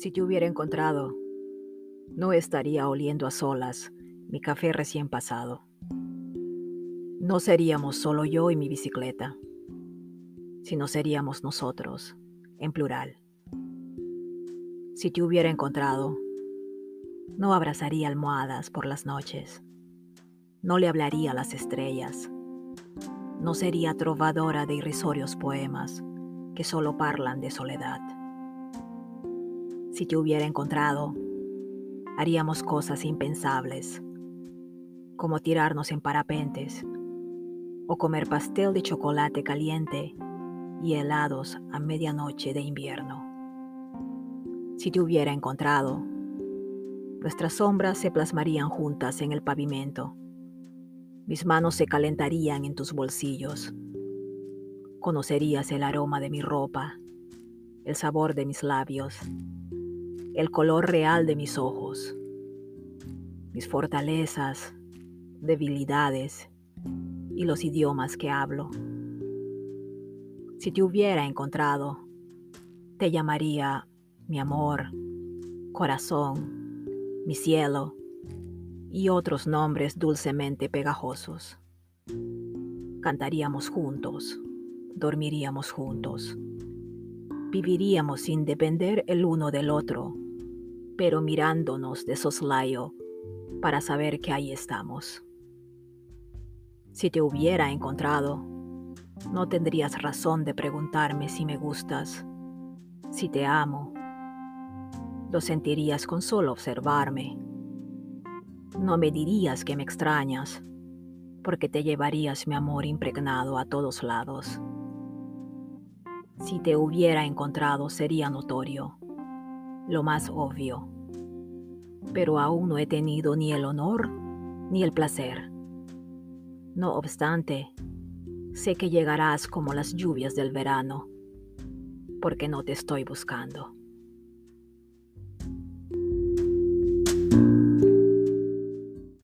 Si te hubiera encontrado, no estaría oliendo a solas mi café recién pasado. No seríamos solo yo y mi bicicleta, sino seríamos nosotros, en plural. Si te hubiera encontrado, no abrazaría almohadas por las noches, no le hablaría a las estrellas, no sería trovadora de irrisorios poemas que solo parlan de soledad. Si te hubiera encontrado, haríamos cosas impensables, como tirarnos en parapentes o comer pastel de chocolate caliente y helados a medianoche de invierno. Si te hubiera encontrado, nuestras sombras se plasmarían juntas en el pavimento. Mis manos se calentarían en tus bolsillos. Conocerías el aroma de mi ropa, el sabor de mis labios el color real de mis ojos, mis fortalezas, debilidades y los idiomas que hablo. Si te hubiera encontrado, te llamaría mi amor, corazón, mi cielo y otros nombres dulcemente pegajosos. Cantaríamos juntos, dormiríamos juntos viviríamos sin depender el uno del otro, pero mirándonos de soslayo para saber que ahí estamos. Si te hubiera encontrado, no tendrías razón de preguntarme si me gustas, si te amo. Lo sentirías con solo observarme. No me dirías que me extrañas, porque te llevarías mi amor impregnado a todos lados. Si te hubiera encontrado sería notorio, lo más obvio. Pero aún no he tenido ni el honor ni el placer. No obstante, sé que llegarás como las lluvias del verano, porque no te estoy buscando.